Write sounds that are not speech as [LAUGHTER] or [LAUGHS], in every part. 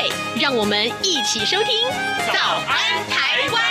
对，让我们一起收听《早安台湾》。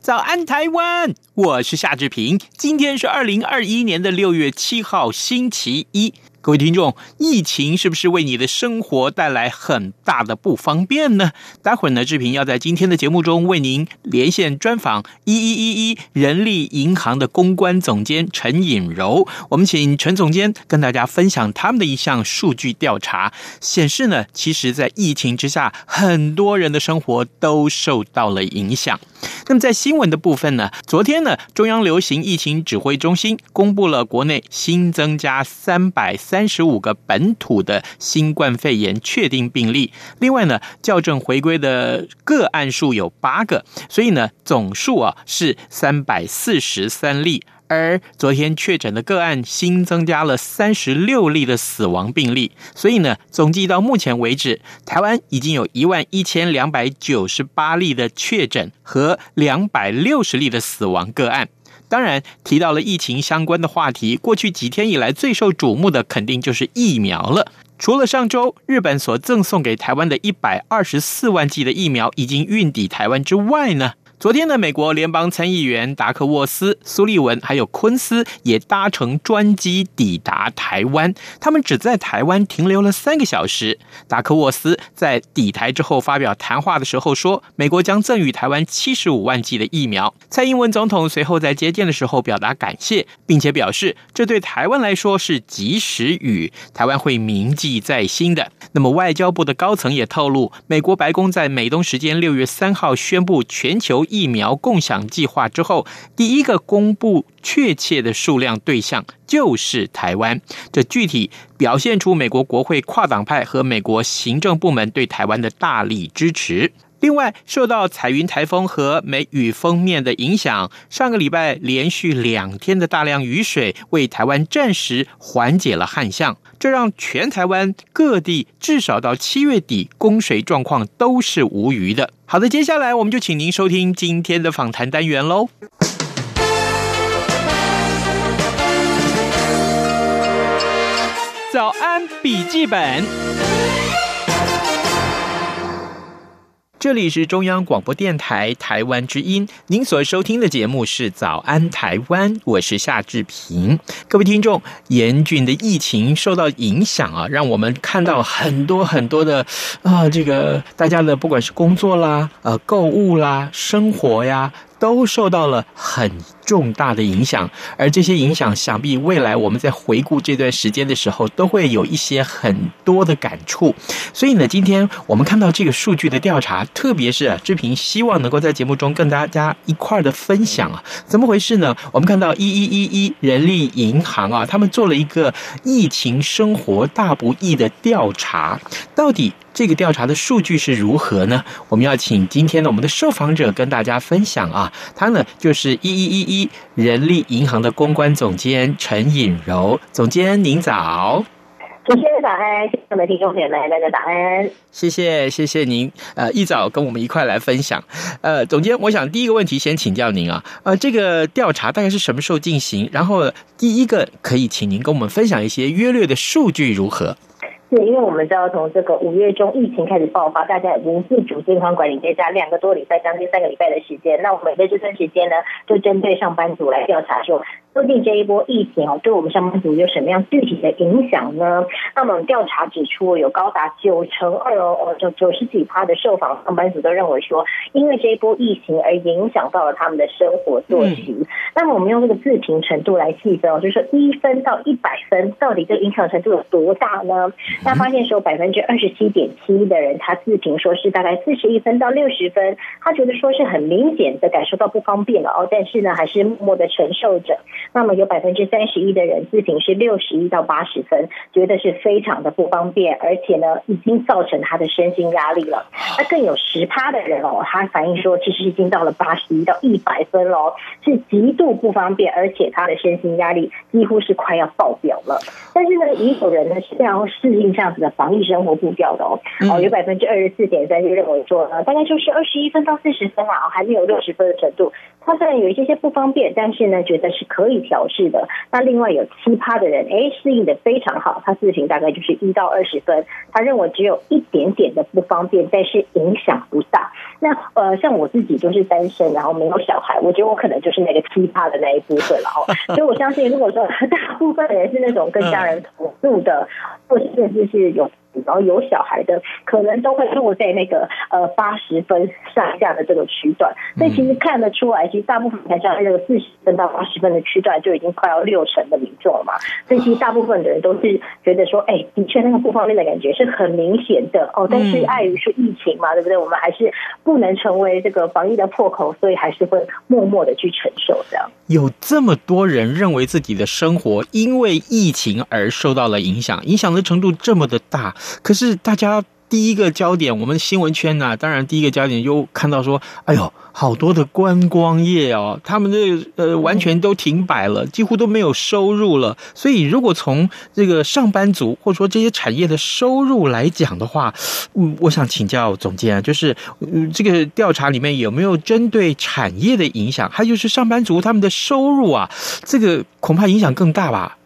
早安台湾，我是夏志平。今天是二零二一年的六月七号，星期一。各位听众，疫情是不是为你的生活带来很大的不方便呢？待会儿呢，志平要在今天的节目中为您连线专访一一一一人力银行的公关总监陈颖柔。我们请陈总监跟大家分享他们的一项数据调查，显示呢，其实，在疫情之下，很多人的生活都受到了影响。那么在新闻的部分呢，昨天呢，中央流行疫情指挥中心公布了国内新增加三百三十五个本土的新冠肺炎确定病例，另外呢，校正回归的个案数有八个，所以呢，总数啊是三百四十三例。而昨天确诊的个案新增加了三十六例的死亡病例，所以呢，总计到目前为止，台湾已经有一万一千两百九十八例的确诊和两百六十例的死亡个案。当然，提到了疫情相关的话题，过去几天以来最受瞩目的肯定就是疫苗了。除了上周日本所赠送给台湾的一百二十四万剂的疫苗已经运抵台湾之外呢，昨天的美国联邦参议员达克沃斯、苏利文还有昆斯也搭乘专机抵达台湾。他们只在台湾停留了三个小时。达克沃斯在抵台之后发表谈话的时候说：“美国将赠予台湾七十五万剂的疫苗。”蔡英文总统随后在接见的时候表达感谢，并且表示这对台湾来说是及时雨，台湾会铭记在心的。那么外交部的高层也透露，美国白宫在美东时间六月三号宣布全球。疫苗共享计划之后，第一个公布确切的数量对象就是台湾。这具体表现出美国国会跨党派和美国行政部门对台湾的大力支持。另外，受到彩云台风和梅雨锋面的影响，上个礼拜连续两天的大量雨水为台湾暂时缓解了旱象，这让全台湾各地至少到七月底供水状况都是无虞的。好的，接下来我们就请您收听今天的访谈单元喽。早安，笔记本。这里是中央广播电台台湾之音，您所收听的节目是《早安台湾》，我是夏志平。各位听众，严峻的疫情受到影响啊，让我们看到很多很多的啊，这个大家的不管是工作啦、呃购物啦、生活呀。都受到了很重大的影响，而这些影响，想必未来我们在回顾这段时间的时候，都会有一些很多的感触。所以呢，今天我们看到这个数据的调查，特别是，志平希望能够在节目中跟大家一块儿的分享啊，怎么回事呢？我们看到一一一一人力银行啊，他们做了一个疫情生活大不易的调查，到底。这个调查的数据是如何呢？我们要请今天的我们的受访者跟大家分享啊，他呢就是一一一一人力银行的公关总监陈颖柔总监，您早。主持人早安，现场的听众朋友们，大家早安。谢谢谢谢您，呃，一早跟我们一块来分享。呃，总监，我想第一个问题先请教您啊，呃，这个调查大概是什么时候进行？然后第一个可以请您跟我们分享一些约略的数据如何？是因为我们知道，从这个五月中疫情开始爆发，大家已经自主健康管理在家两个多礼拜，将近三个礼拜的时间。那我们在这段时间呢，就针对上班族来调查说，究竟这一波疫情哦，对我们上班族有什么样具体的影响呢？那么调查指出，有高达九成二哦，就九十几趴的受访上班族都认为说，因为这一波疫情而影响到了他们的生活作息。那么我们用这个自评程度来细分哦，就是说一分到一百分，到底这个影响程度有多大呢？那发现说百分之二十七点七的人，他自评说是大概四十一分到六十分，他觉得说是很明显的感受到不方便了哦，但是呢，还是默默的承受着。那么有百分之三十一的人自评是六十一到八十分，觉得是非常的不方便，而且呢，已经造成他的身心压力了。那更有十趴的人哦，他反映说，其实已经到了八十一到一百分喽，是极度不方便，而且他的身心压力几乎是快要爆表了。但是呢，也有人呢是非常适应这样子的防疫生活步调的哦。哦，有百分之二十四点三就认为说呢，大概就是二十一分到四十分啊，还没有六十分的程度。他虽然有一些些不方便，但是呢，觉得是可以调适的。那另外有七趴的人，哎，适应的非常好。他自评大概就是一到二十分，他认为只有一点点的不方便，但是影响不大。那呃，像我自己就是单身，然后没有小孩，我觉得我可能就是那个奇葩的那一部分了哦。[LAUGHS] 所以我相信，如果说大部分人是那种跟家人同住的，或者甚至是有。然后有小孩的，可能都会落在那个呃八十分上下的这个区段，所以其实看得出来，其实大部分才像那个四十分到八十分的区段就已经快要六成的民众了嘛，所以其实大部分的人都是觉得说，哎，的确那个不方便的感觉是很明显的哦，但是碍于是疫情嘛，对不对？我们还是不能成为这个防疫的破口，所以还是会默默的去承受这样。有这么多人认为自己的生活因为疫情而受到了影响，影响的程度这么的大。可是大家第一个焦点，我们新闻圈呐、当然第一个焦点又看到说，哎呦，好多的观光业哦，他们的呃完全都停摆了，几乎都没有收入了。所以如果从这个上班族或者说这些产业的收入来讲的话，嗯，我想请教总监啊，就是，这个调查里面有没有针对产业的影响？还有就是上班族他们的收入啊，这个恐怕影响更大吧。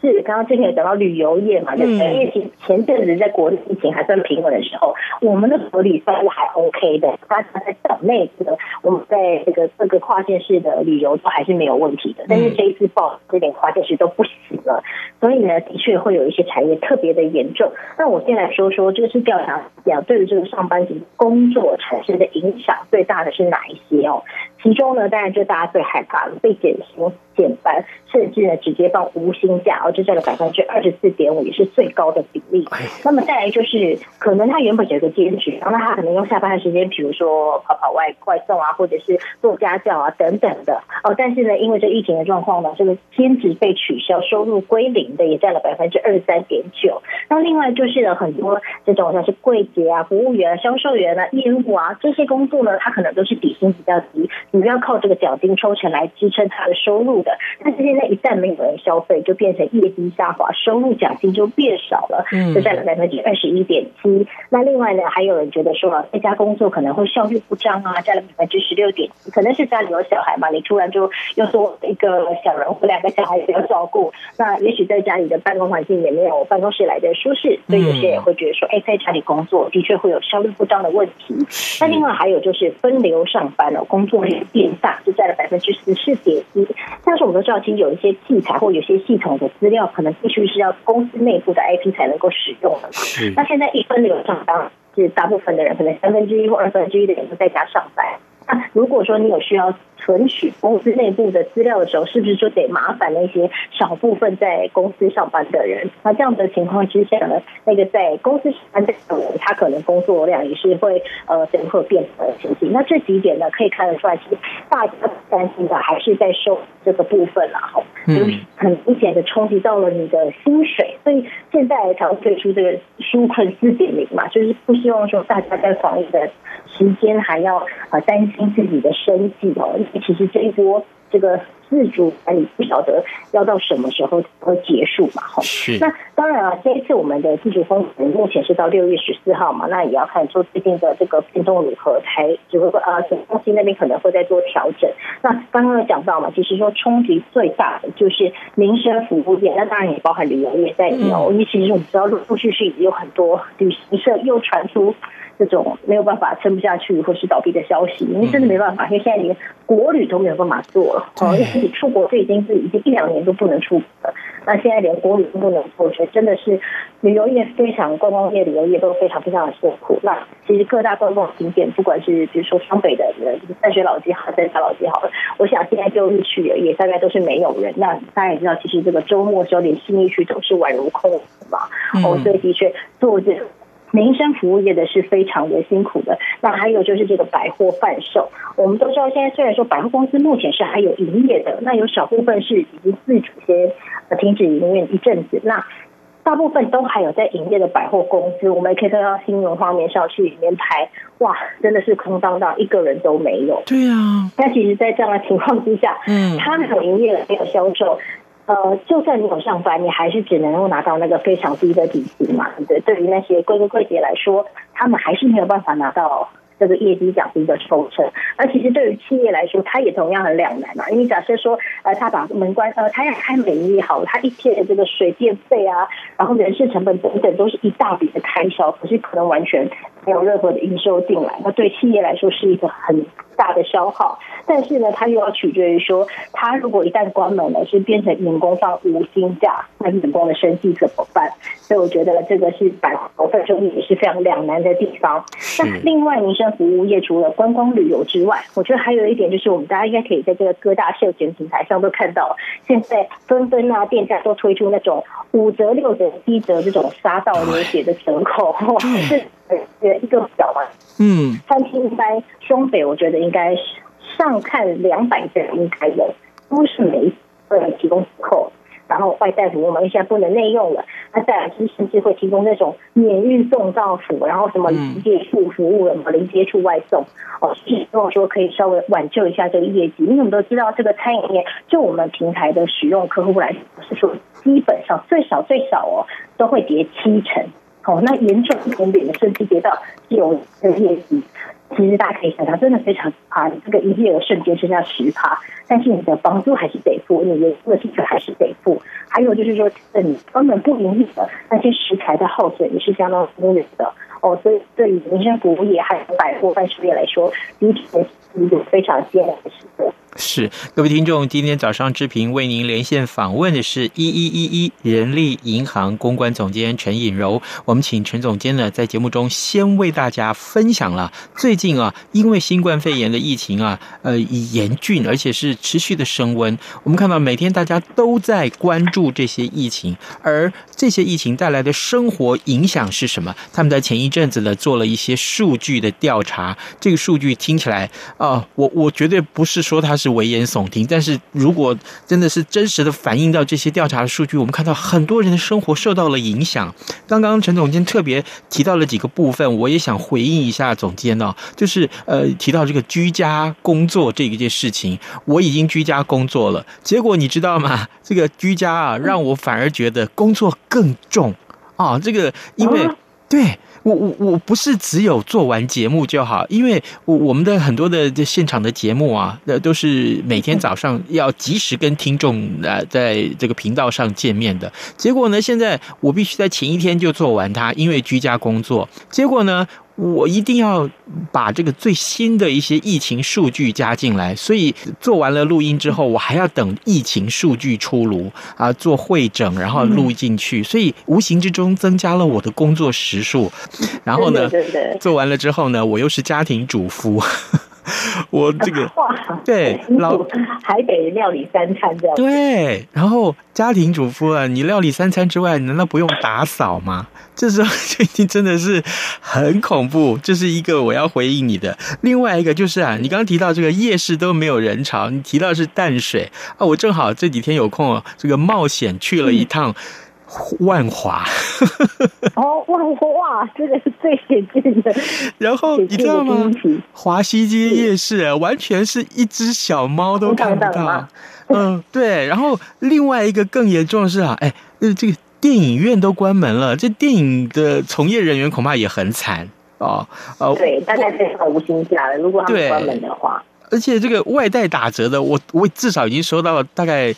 是，刚刚之前有讲到旅游业嘛，对不对？因为前前阵子在国内疫情还算平稳的时候，我们的福利算是还 OK 的。大家在岛内这个，我们在这个各个跨县市的旅游都还是没有问题的。但是这一次爆这点跨县市都不行了，所以呢，的确会有一些产业特别的严重。那我先来说说，这个是调查讲对于这个上班族工作产生的影响最大的是哪一些哦？其中呢，当然就大家最害怕了，被减薪。减班，甚至呢直接放无薪假，哦，就占了百分之二十四点五，也是最高的比例。那么再来就是，可能他原本有个兼职，然后他可能用下班的时间，比如说跑跑外外送啊，或者是做家教啊等等的哦。但是呢，因为这疫情的状况呢，这个兼职被取消，收入归零的也占了百分之二十三点九。那另外就是呢，很多这种像是柜姐啊、服务员啊、销售员啊、业务啊这些工作呢，他可能都是底薪比较低，你要靠这个奖金抽成来支撑他的收入。但是现在一旦没有人消费，就变成业绩下滑，收入奖金就变少了，就占了百分之二十一点七。那另外呢，还有人觉得说，在家工作可能会效率不彰啊，占了百分之十六点七。可能是家里有小孩嘛，你突然就又多一个小人或两个小孩也要照顾，那也许在家里的办公环境也没有办公室来的舒适，所以有些人也会觉得说，哎，在家里工作的确会有效率不彰的问题。那另外还有就是分流上班了，工作量变大，就占了百分之十四点一。像是我们都知道，其实有一些器材或有些系统的资料，可能必须是要公司内部的 IP 才能够使用的。嘛。那现在一分流上班，是大部分的人可能三分之一或二分之一的人都在家上班。那如果说你有需要存取公司内部的资料的时候，是不是就得麻烦那些少部分在公司上班的人？那这样的情况之下呢，那个在公司上班的人，他可能工作量也是会呃，整个变成情形。那这几点呢，可以看得出来，其实大家担心的还是在收这个部分了哈，就是很明显的冲击到了你的薪水，所以现在才会推出这个纾困四点零嘛，就是不希望说大家在防疫的时间还要呃担心自己的生计哦，其实这一波这个自主管理不晓得要到什么时候会结束嘛？哈，是。那当然啊，这一次我们的自主封城目前是到六月十四号嘛，那也要看说最近的这个变动如何，才只会说啊，总公司那边可能会再做调整。那刚刚有讲到嘛，其实说冲击最大的就是民生服务业，那当然也包含旅游业在内哦。因为其实我们知道陆陆续续有很多旅行社又传出。这种没有办法撑不下去或是倒闭的消息，因为真的没办法，因为现在连国旅都没有办法做了，哦，出国就已经是已经一两年都不能出国了，那现在连国旅都不能做，我觉得真的是旅游业非常，观光业、旅游业都非常非常的辛苦。那其实各大观光景点，不管是比如说双北的淡水老街好，三峡老街好了，我想现在就日去也大概都是没有人。那大家也知道，其实这个周末时候连新义区都是宛如空嘛，哦，所以的确做这。民生服务业的是非常的辛苦的，那还有就是这个百货贩售，我们都知道，现在虽然说百货公司目前是还有营业的，那有少部分是已经自主先呃停止营业一阵子，那大部分都还有在营业的百货公司，我们也可以看到新闻画面上去里面拍，哇，真的是空荡荡，一个人都没有。对啊，那其实，在这样的情况之下，嗯，他们有营业了，没有销售。呃，就算你有上班，你还是只能够拿到那个非常低的底薪嘛。对，对于那些贵哥贵姐来说，他们还是没有办法拿到这个业绩奖金的抽成。而其实对于企业来说，他也同样很两难嘛。因为假设说，呃，他把门关，呃，他要开门也好，他一天的这个水电费啊，然后人事成本等等，都是一大笔的开销，可是可能完全没有任何的营收进来。那对企业来说是一个很大的消耗。但是呢，它又要取决于说，它如果一旦关门了，是变成员工放无薪假，那员工的生计怎么办？所以我觉得这个是百货贩售业也是非常两难的地方。那另外，民生服务业除了观光旅游之外，我觉得还有一点就是，我们大家应该可以在这个各大社群平台上都看到，现在纷纷啊，店家都推出那种五折、六折、七折这种杀到流血的折扣，[LAUGHS] 一个表嘛。嗯，餐厅一般双北，我觉得应该是。上看两百个人应该有，都是每一个提供折扣，然后外带服务我们现在不能内用了，那再来是甚至会提供那种免运送到府，然后什么零接触服务，什么零接触外送，哦，希望说可以稍微挽救一下这个业绩。因为我们都知道，这个餐饮业就我们平台的使用客户来说，是说基本上最少最少哦都会跌七成，哦，那严重一点点的甚至跌到九的业绩。其实大家可以想象，真的非常怕，你这个营业额瞬间剩下十趴，但是你的房租还是得付，你的这个薪水还是得付，还有就是说，你根本不盈利的那些食材的耗损也是相当惊人的哦。所以对于民生服务业还有百货贩售业来说，的确是一个非常艰难的时刻。是，各位听众，今天早上志平为您连线访问的是一一一一人力银行公关总监陈颖柔。我们请陈总监呢，在节目中先为大家分享了最近啊，因为新冠肺炎的疫情啊，呃，严峻，而且是持续的升温。我们看到每天大家都在关注这些疫情，而这些疫情带来的生活影响是什么？他们在前一阵子呢，做了一些数据的调查。这个数据听起来啊、我我绝对不是说它是。危言耸听，但是如果真的是真实的反映到这些调查的数据，我们看到很多人的生活受到了影响。刚刚陈总监特别提到了几个部分，我也想回应一下总监哦，就是呃提到这个居家工作这一件事情，我已经居家工作了，结果你知道吗？这个居家啊，让我反而觉得工作更重啊，这个因为对。我我我不是只有做完节目就好，因为我我们的很多的这现场的节目啊，那都是每天早上 [LAUGHS] 要及时跟听众呃在这个频道上见面的。结果呢，现在我必须在前一天就做完它，因为居家工作。结果呢，我一定要把这个最新的一些疫情数据加进来，所以做完了录音之后，我还要等疫情数据出炉啊，做会诊，然后录进去，所以无形之中增加了我的工作时数。然后呢，[LAUGHS] 做完了之后呢，我又是家庭主妇。[LAUGHS] 我这个对老还得料理三餐这样。对，然后家庭主妇啊，你料理三餐之外，难道不用打扫吗？这时候就已经真的是很恐怖。这是一个我要回应你的。另外一个就是啊，你刚刚提到这个夜市都没有人潮，你提到是淡水啊，我正好这几天有空，这个冒险去了一趟。万华哦，万华，这个是最险峻的。然后你知道吗？华西街夜市完全是一只小猫都看不到。嗯，对。然后另外一个更严重的是啊，哎，这个电影院都关门了，这电影的从业人员恐怕也很惨哦。哦，对，大概是放无薪假了。如果他们关门的话，而且这个外带打折的，我我至少已经收到了大概。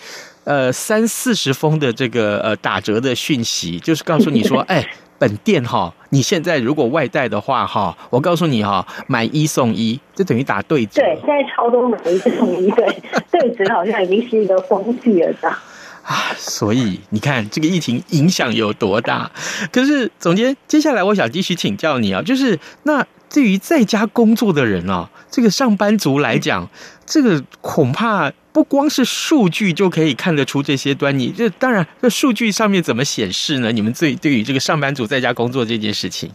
呃，三四十封的这个呃打折的讯息，就是告诉你说，[LAUGHS] 哎，本店哈，你现在如果外带的话哈，我告诉你哈，买一送一，就等于打对折。对，现在超多买一送一，对，[LAUGHS] 对折好像已经是一个风气了，的。啊，所以你看这个疫情影响有多大？可是总监，接下来我想继续请教你啊，就是那对于在家工作的人啊，这个上班族来讲，这个恐怕不光是数据就可以看得出这些端倪。这当然，这数据上面怎么显示呢？你们对对于这个上班族在家工作这件事情，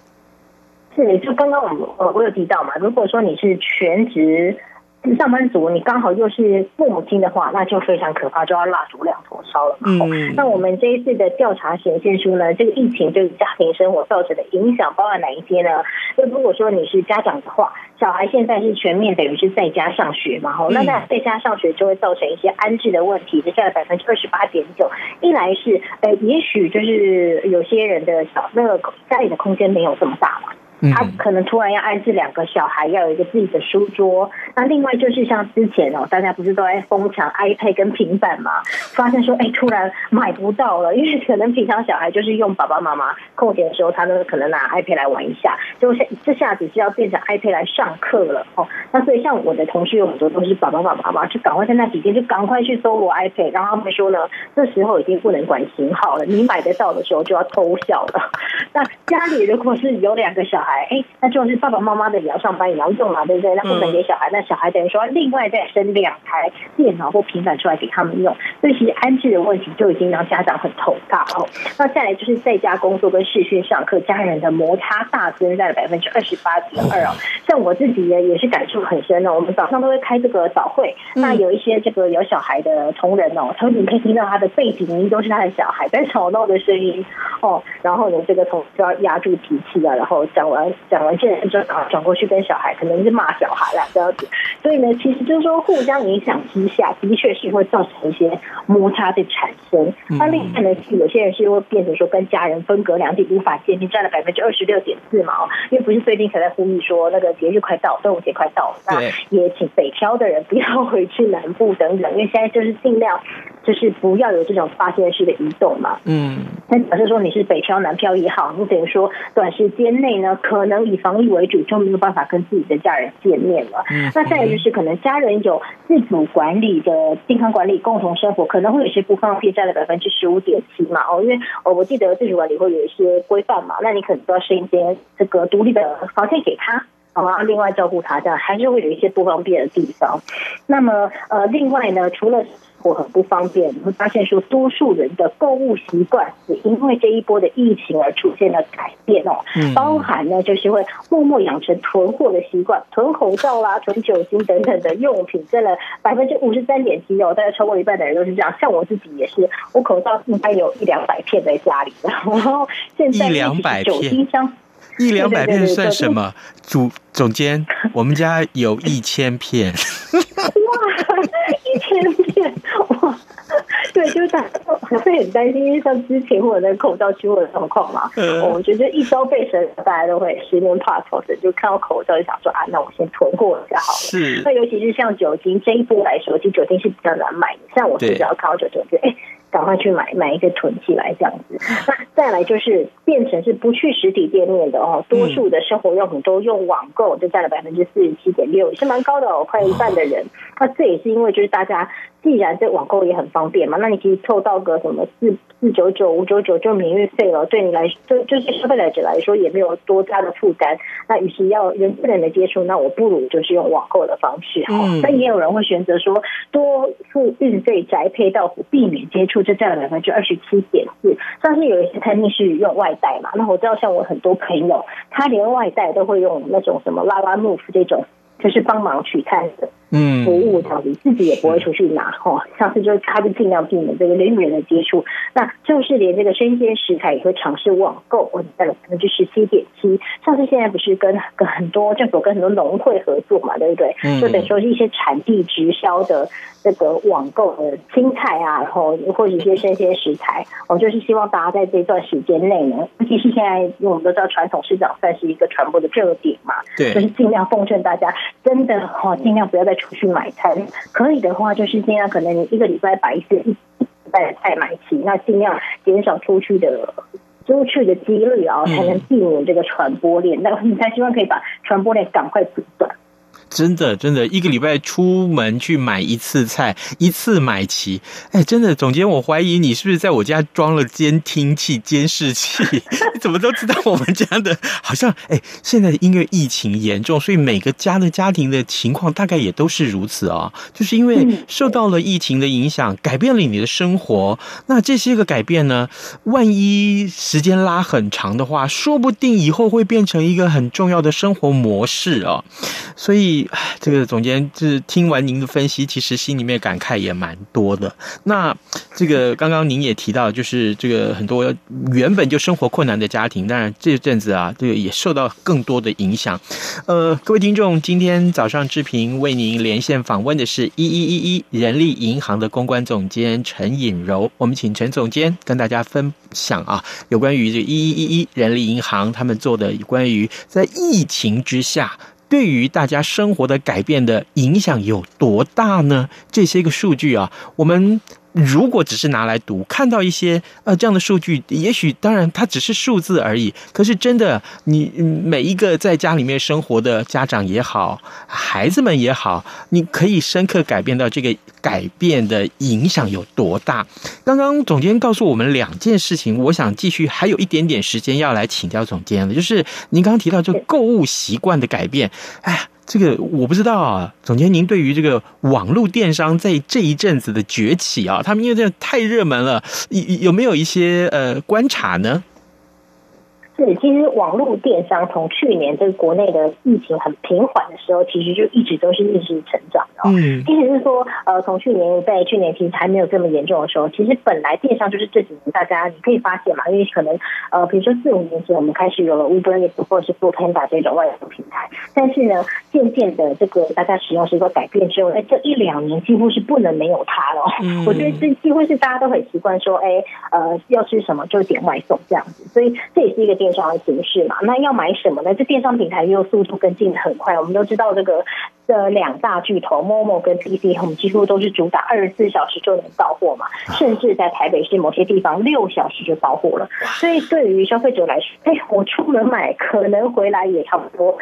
是就刚刚我们呃我有提到嘛，如果说你是全职。上班族，你刚好又是父母亲的话，那就非常可怕，就要蜡烛两头烧了嘛。嗯。那我们这一次的调查显现出呢，这个疫情对家庭生活造成的影响包含哪一些呢？那如果说你是家长的话，小孩现在是全面等于是在家上学嘛，吼、嗯，那在在家上学就会造成一些安置的问题，就占了百分之二十八点九。一来是呃，也许就是有些人的小那个家里的空间没有这么大嘛。他可能突然要安置两个小孩，要有一个自己的书桌。那另外就是像之前哦，大家不是都在疯抢 iPad 跟平板嘛？发现说，哎，突然买不到了，因为可能平常小孩就是用爸爸妈妈空闲的时候，他都可能拿 iPad 来玩一下，就这下子是要变成 iPad 来上课了哦。那所以像我的同事有很多都是爸爸妈妈嘛，就赶快在那几天就赶快去搜罗 iPad，然后他们说呢，这时候已经不能管型号了，你买得到的时候就要偷笑了。[LAUGHS] 那家里如果是有两个小，哎，那就是爸爸妈妈的也要上班也要用嘛，对不对？那不能给小孩，那小孩等于说另外再生两台电脑或平板出来给他们用，所以其实安置的问题就已经让家长很头大哦。那再来就是在家工作跟视讯上课，家人的摩擦大增，在了百分之二十八点二哦。像我自己呢，也是感触很深哦。我们早上都会开这个早会，那有一些这个有小孩的同仁哦，他你可以听到他的背景音都是他的小孩在吵闹的声音哦。然后呢，这个同就要压住脾气啊，然后讲完。讲完这人之后，转过去跟小孩，可能是骂小孩啦，这样子。所以呢，其实就是说，互相影响之下，的确是会造成一些摩擦的产生。那另外呢，有些人是会变成说跟家人分隔两地，无法见面，占了百分之二十六点四嘛。哦，因为不是最近才在呼吁说那个节日快到，端午节快到了，那也请北漂的人不要回去南部等等，因为现在就是尽量就是不要有这种发现式的移动嘛。嗯，那假设说你是北漂、南漂也好，你等于说短时间内呢，可能以防疫为主，就没有办法跟自己的家人见面了。嗯，那再有就是可能家人有自主管理的健康管理、共同生活，可能会有些不方便，占了百分之十五点七嘛。哦，因为哦，我记得自主管理会有一些规范嘛，那你可能都要设一些这个独立的房间给他，好吗？另外照顾他，这样还是会有一些不方便的地方。那么呃，另外呢，除了我很不方便，你会发现说，多数人的购物习惯也因为这一波的疫情而出现了改变哦。包含呢，就是会默默养成囤货的习惯，囤口罩啦、囤酒精等等的用品，占了百分之五十三点七哦，大概超过一半的人都是这样。像我自己也是，我口罩应该有一两百片在家里，然后现在酒精箱一两百片算什么？主总监，我们家有一千片。哇，一千大家还会很担心，因为像之前或者那个口罩期货的状况嘛。嗯。我觉得一朝被蛇，大家都会十年怕草绳，就看到口罩就想说啊，那我先囤货一下好了。是。那尤其是像酒精这一波来说，其实酒精是比较难买的。像我是只要看到酒精，就哎。赶快去买买一个囤起来这样子，那再来就是变成是不去实体店面的哦，多数的生活用品都用网购，就占了百分之四十七点六，也是蛮高的哦，快一半的人。那这也是因为就是大家既然这网购也很方便嘛，那你可以凑到个什么四四九九五九九就免运费了，对你来说就就是消费者来说也没有多大的负担。那与其要人跟人的接触，那我不如就是用网购的方式哈。那也有人会选择说多付运费宅配到府，避免接触。就占了百分之二十七点四，像是有一些餐厅是用外带嘛，那我知道像我很多朋友，他连外带都会用那种什么 Lalamove 这种，就是帮忙取餐的。嗯，服务到底自己也不会出去拿哈，上次就他就尽量避免这个人与人的接触，那就是连这个生鲜食材也会尝试网购，我占了百分之十七点七。上次现在不是跟跟很多政府跟很多农会合作嘛，对不对？嗯，就等于说是一些产地直销的这个网购的青菜啊，然后或者一些生鲜食材，我就是希望大家在这段时间内呢，尤其是现在因为我们都知道传统市场算是一个传播的热点嘛，对，就是尽量奉劝大家，真的哈，尽量不要再。出去买菜，可以的话就是尽量可能你一个礼拜把一次一礼拜的菜买齐，那尽量减少出去的出去的几率啊，才能避免这个传播链。那你才希望可以把传播链赶快阻断。真的，真的，一个礼拜出门去买一次菜，一次买齐。哎，真的，总监，我怀疑你是不是在我家装了监听器、监视器？[LAUGHS] 你怎么都知道我们家的？好像，哎，现在因为疫情严重，所以每个家的家庭的情况大概也都是如此啊、哦。就是因为受到了疫情的影响，改变了你的生活。那这些个改变呢，万一时间拉很长的话，说不定以后会变成一个很重要的生活模式啊、哦。所以。这个总监就是听完您的分析，其实心里面感慨也蛮多的。那这个刚刚您也提到，就是这个很多原本就生活困难的家庭，当然这阵子啊，这个也受到更多的影响。呃，各位听众，今天早上志平为您连线访问的是一一一一人力银行的公关总监陈颖柔，我们请陈总监跟大家分享啊，有关于这一一一一人力银行他们做的关于在疫情之下。对于大家生活的改变的影响有多大呢？这些个数据啊，我们。如果只是拿来读，看到一些呃这样的数据，也许当然它只是数字而已。可是真的，你每一个在家里面生活的家长也好，孩子们也好，你可以深刻改变到这个改变的影响有多大。刚刚总监告诉我们两件事情，我想继续还有一点点时间要来请教总监了，就是您刚刚提到这购物习惯的改变，哎。这个我不知道啊，总监，您对于这个网络电商在这一阵子的崛起啊，他们因为这太热门了，有有没有一些呃观察呢？是，其实网络电商从去年这个国内的疫情很平缓的时候，其实就一直都是逆势成长的。嗯，意思是说，呃，从去年在去年其实还没有这么严重的时候，其实本来电商就是这几年大家你可以发现嘛，因为可能呃，比如说四五年前我们开始有了 Uber 或者是 Foodpanda 这种外送平台，但是呢，渐渐的这个大家使用习惯改变之后，在这一两年几乎是不能没有它了。嗯，[LAUGHS] 我觉得这几乎是大家都很习惯说，哎，呃，要吃什么就点外送这样子，所以这也是一个。电商的形式嘛，那要买什么呢？这电商平台又速度跟进的很快。我们都知道这个这两大巨头 Momo 跟 PC 我们几乎都是主打二十四小时就能到货嘛，甚至在台北市某些地方六小时就到货了。所以对于消费者来说，哎，我出门买可能回来也差不多，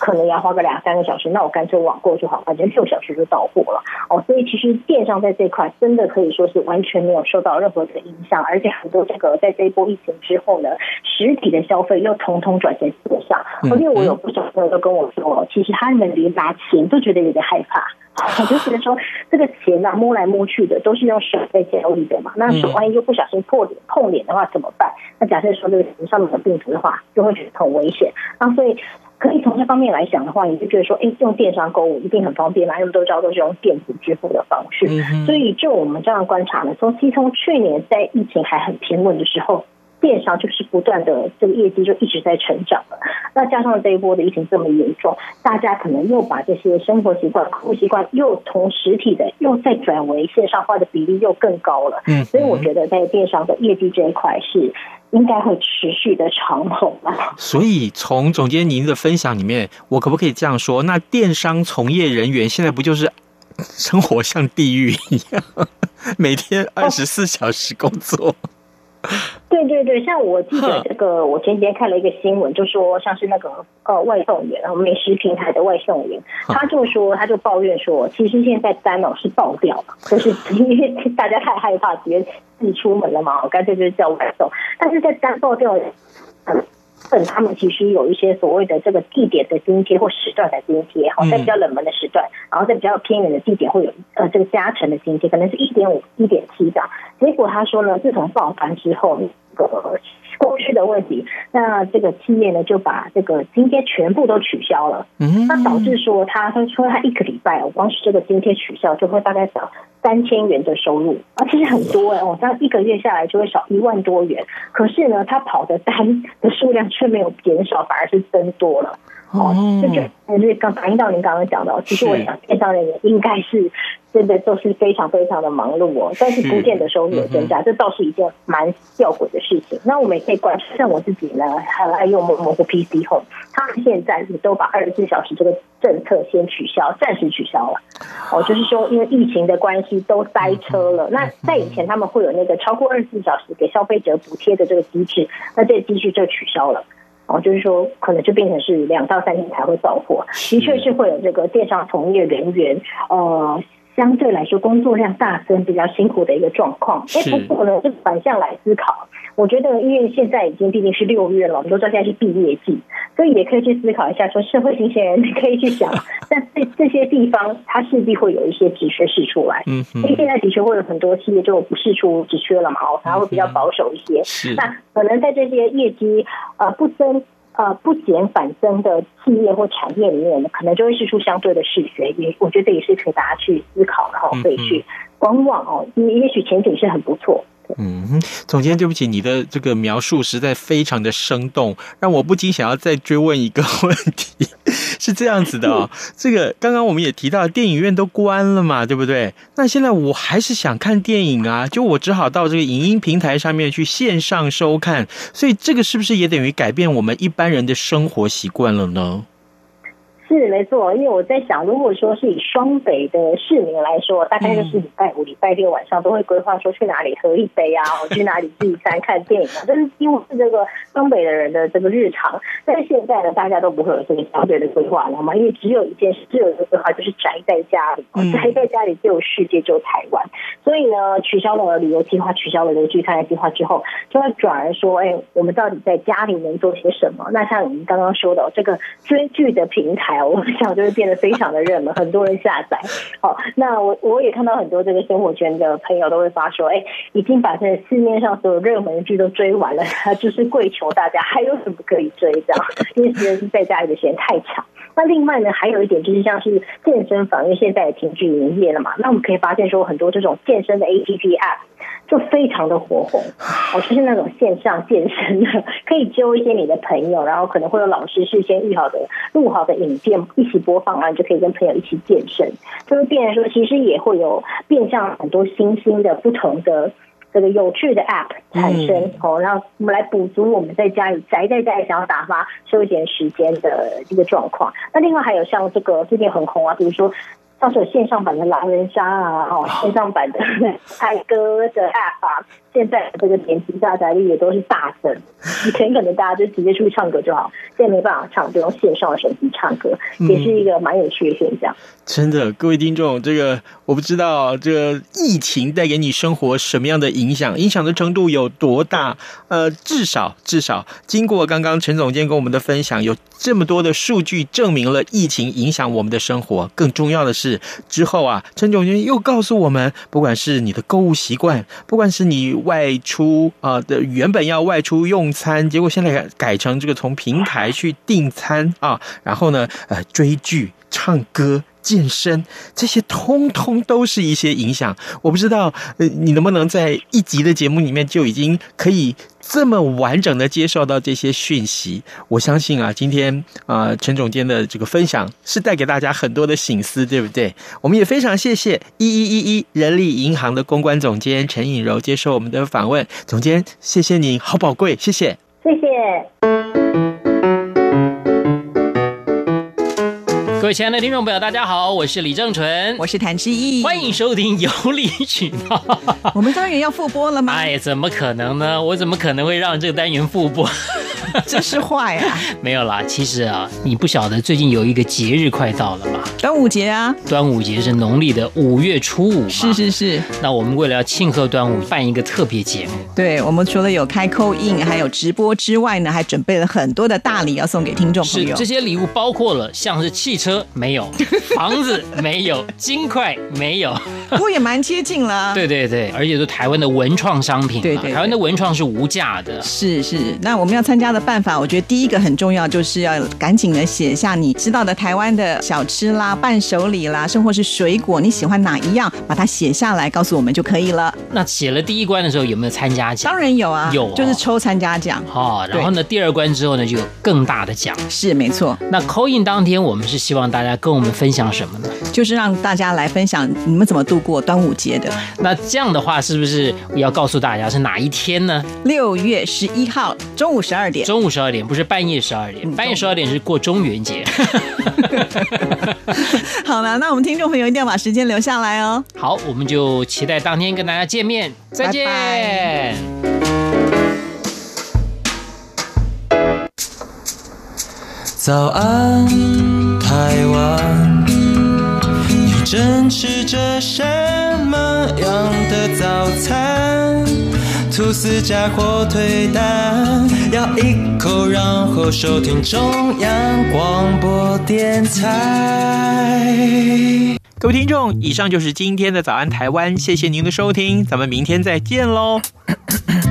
可能要花个两三个小时，那我干脆网购就好，反正六小时就到货了。哦，所以其实电商在这块真的可以说是完全没有受到任何的影响，而且很多这个在这一波疫情之后呢，实体的。消费又统统转成线上，而且我有不少朋友都跟我说，其实他们连拿钱都觉得有点害怕，[LAUGHS] 我就觉得说这个钱啊摸来摸去的都是用手在交易的嘛，那手万一又不小心破脸碰脸的话怎么办？那假设说这个钱上面有病毒的话，就会觉得很危险。那所以可以从这方面来讲的话，你就觉得说，哎，用电商购物一定很方便嘛，因为都知道都是用电子支付的方式。所以就我们这样观察呢，从其实从去年在疫情还很平稳的时候。电商就是不断的这个业绩就一直在成长了，那加上这一波的疫情这么严重，大家可能又把这些生活习惯、购物习惯又从实体的又再转为线上化的比例又更高了。嗯，所以我觉得在电商的业绩这一块是应该会持续的长红吧。所以从总监您的分享里面，我可不可以这样说？那电商从业人员现在不就是生活像地狱一样，[LAUGHS] 每天二十四小时工作？哦 [LAUGHS] 对对对，像我记得这个，[LAUGHS] 我前几天看了一个新闻，就说像是那个呃外送员，然后美食平台的外送员，[LAUGHS] 他就说他就抱怨说，其实现在单哦是爆掉了，就是因为大家太害怕直接自己出门了嘛，我干脆就是叫外送，但是在单爆掉。本他们其实有一些所谓的这个地点的津贴或时段的津贴，好，在比较冷门的时段，然后在比较偏远的地点会有呃这个加成的津贴，可能是一点五、一点七这样。结果他说呢，自从爆发之后，那个供需的问题，那这个企业呢就把这个津贴全部都取消了。嗯，那导致说他他说他一个礼拜我，光是这个津贴取消就会大概少三千元的收入啊，其实很多哎，哦，这样一个月下来就会少一万多元。可是呢，他跑的单的数量却没有减少，反而是增多了。哦，这就还是刚反映到您刚刚讲的，其实我想线上人员应该是真的都是非常非常的忙碌哦，但是不见得收入有增加，这倒是一件蛮吊诡的事情。那我们也可以观察，像我自己呢，很爱用某某个 PC Home，他们现在也都把二十四小时这个政策先取消，暂时取消了。哦，就是说因为疫情的关系都塞车了。那在以前他们会有那个超过二十四小时给消费者补贴的这个机制，那这个机制就取消了。哦，就是说，可能就变成是两到三天才会到货。的确是会有这个电商从业人员，呃，相对来说工作量大增，比较辛苦的一个状况。哎，不过呢，就反向来思考。我觉得，因为现在已经毕竟是六月了，我们都知道现在是毕业季，所以也可以去思考一下，说社会新鲜人 [LAUGHS] 可以去想，但这这些地方，它势必会有一些职缺释出来。嗯，因为现在的确会有很多企业就不是出职缺了嘛，哦，它会比较保守一些。是，那可能在这些业绩呃不增呃不减反增的企业或产业里面，可能就会试出相对的视觉。也我觉得这也是可以大家去思考，然后可以去观望哦，也也许前景是很不错。嗯，总监，对不起，你的这个描述实在非常的生动，让我不禁想要再追问一个问题，[LAUGHS] 是这样子的哦，这个刚刚我们也提到电影院都关了嘛，对不对？那现在我还是想看电影啊，就我只好到这个影音平台上面去线上收看，所以这个是不是也等于改变我们一般人的生活习惯了呢？是没错，因为我在想，如果说是以双北的市民来说，大概就是礼拜五、礼拜六晚上都会规划说去哪里喝一杯啊，[LAUGHS] 我去哪里聚餐看电影啊，这是几乎是这个东北的人的这个日常。但是现在呢，大家都不会有这个相对的规划了嘛，因为只有一件事，只有一个规划，就是宅在家里，宅在家里就有世界，就有台湾。所以呢，取消了旅游计划，取消了这个聚餐的计划之后，就会转而说，哎，我们到底在家里能做些什么？那像您刚刚说的这个追剧的平台。我想就会变得非常的热门，很多人下载。好，那我我也看到很多这个生活圈的朋友都会发说，哎，已经把这市面上所有热门的剧都追完了，他 [LAUGHS] 就是跪求大家还有什么可以追这样，因为实在是在家里的时间太长。那另外呢，还有一点就是像是健身房，因为现在也停止营业了嘛，那我们可以发现说很多这种健身的 APP App 就非常的火红，哦，就是那种线上健身的，[LAUGHS] 可以揪一些你的朋友，然后可能会有老师事先预好的录好的影片一起播放啊，你就可以跟朋友一起健身，就会变成说其实也会有变相很多新兴的不同的。这个有趣的 App 产生，哦，然后我们来补足我们在家里宅在家里想要打发休闲时间的一个状况。那另外还有像这个最近很红啊，比如说。像是有线上版的狼人杀啊，哦，线上版的 [LAUGHS] 猜歌的 App 啊，现在这个点击下载率也都是大增。[LAUGHS] 以前可能大家就直接出去唱歌就好，现在没办法唱，就用线上的手机唱歌，也是一个蛮有趣的现象。嗯、真的，各位听众，这个我不知道这个疫情带给你生活什么样的影响，影响的程度有多大？呃，至少至少经过刚刚陈总监跟我们的分享，有这么多的数据证明了疫情影响我们的生活。更重要的是。之后啊，陈总监又告诉我们，不管是你的购物习惯，不管是你外出啊的原本要外出用餐，结果现在改成这个从平台去订餐啊，然后呢，呃，追剧、唱歌。健身这些通通都是一些影响，我不知道呃，你能不能在一集的节目里面就已经可以这么完整的接受到这些讯息？我相信啊，今天啊，陈总监的这个分享是带给大家很多的省思，对不对？我们也非常谢谢一一一一人力银行的公关总监陈颖柔接受我们的访问，总监，谢谢您，好宝贵，谢谢，谢谢。各位亲爱的听众朋友，大家好，我是李正淳，我是谭志毅，欢迎收听有理取闹。[LAUGHS] 我们单元要复播了吗？哎，怎么可能呢？我怎么可能会让这个单元复播？[LAUGHS] 真是坏呀！没有啦，其实啊，你不晓得最近有一个节日快到了吗？端午节啊！端午节是农历的五月初五嘛。是是是。那我们为了要庆贺端午，办一个特别节目。对，我们除了有开 call in，还有直播之外呢，还准备了很多的大礼要送给听众朋友。是，这些礼物包括了像是汽车没有，[LAUGHS] 房子没有，金块没有，不过也蛮接近了。对对对，而且都台湾的文创商品，对，对对，台湾的文创是无价的。是是，那我们要参加的办法，我觉得第一个很重要，就是要赶紧的写下你知道的台湾的小吃啦、伴手礼啦，甚或是水果，你喜欢哪一样，把它写下来告诉我们就可以了。那写了第一关的时候有没有参加奖？当然有啊，有、哦，就是抽参加奖。好、哦，然后呢，第二关之后呢，就有更大的奖。是没错。那 call in 当天，我们是希望大家跟我们分享什么呢？就是让大家来分享你们怎么度过端午节的。那这样的话，是不是要告诉大家是哪一天呢？六月十一号中午十二点。中午十二点，不是半夜十二点。半夜十二点是过中元节。[LAUGHS] 好了，那我们听众朋友一定要把时间留下来哦。好，我们就期待当天跟大家见面。再见。拜拜。早安，台湾，你正吃着什么样的早餐？吐司加火腿蛋，咬一口，然后收听中央广播电台。各位听众，以上就是今天的早安台湾，谢谢您的收听，咱们明天再见喽。[LAUGHS]